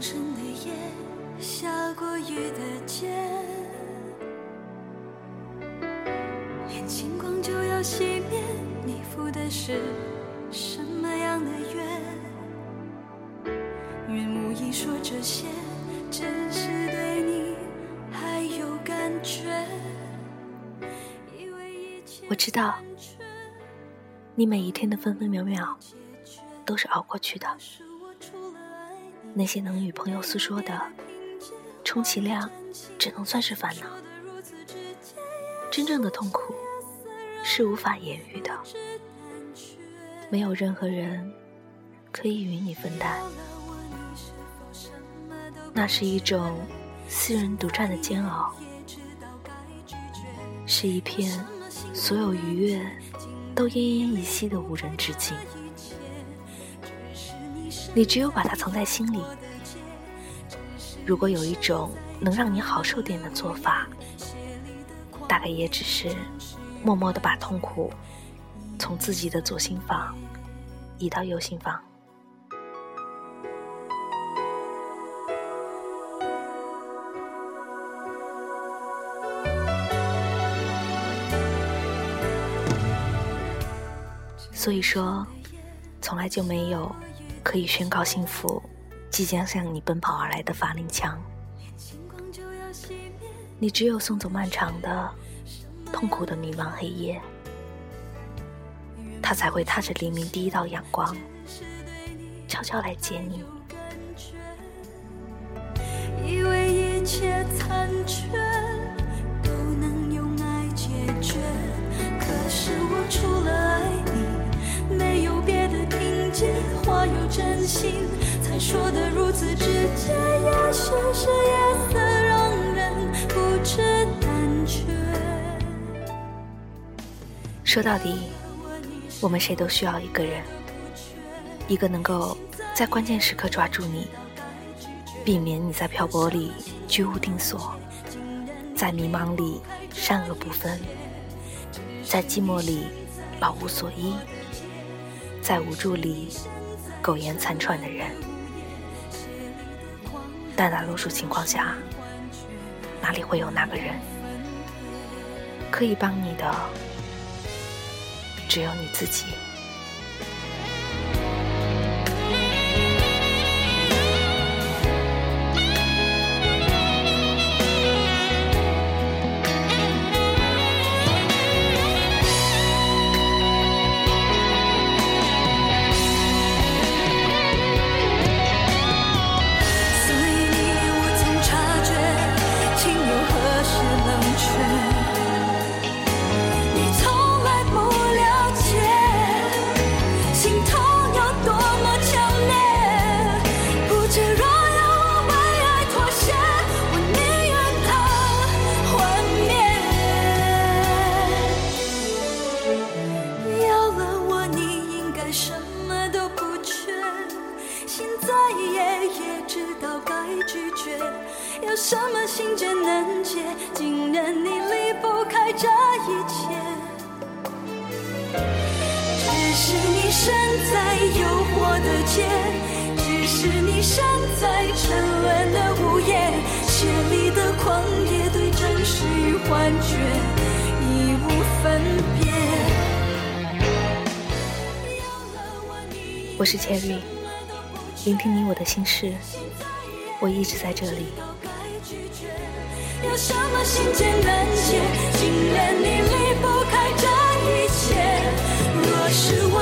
深的夜下过雨的街，眼睛光就要熄灭，你赴的是什么样的约？愿无意说这些，只是对你还有感觉。以为一切我知道你每一天的分分秒秒都是熬过去的，那些能与朋友诉说的，充其量只能算是烦恼。真正的痛苦是无法言喻的，没有任何人可以与你分担。那是一种私人独占的煎熬，是一片所有愉悦都奄奄一息的无人之境。你只有把它藏在心里。如果有一种能让你好受点的做法，大概也只是默默的把痛苦从自己的左心房移到右心房。所以说，从来就没有可以宣告幸福即将向你奔跑而来的发令枪。你只有送走漫长的、痛苦的迷茫黑夜，他才会踏着黎明第一道阳光，悄悄来接你。以为一切残缺心，才说的如此直接。也许是夜色让人不知胆怯。说到底，我们谁都需要一个人，一个能够在关键时刻抓住你，避免你在漂泊里居无定所，在迷茫里善恶不分，在寂寞里老无所依，在无助里苟延残喘的人。大大多数情况下，哪里会有那个人可以帮你的？只有你自己。什么心结难解？竟然你离不开这一切。只是你身在诱惑的街，只是你身在沉沦的午夜，血里的狂野对真实与幻觉已无分别。我是 Cherry，聆听你我的心事，我一直在这里。有什么心结难解？竟然你离不开这一切。若是我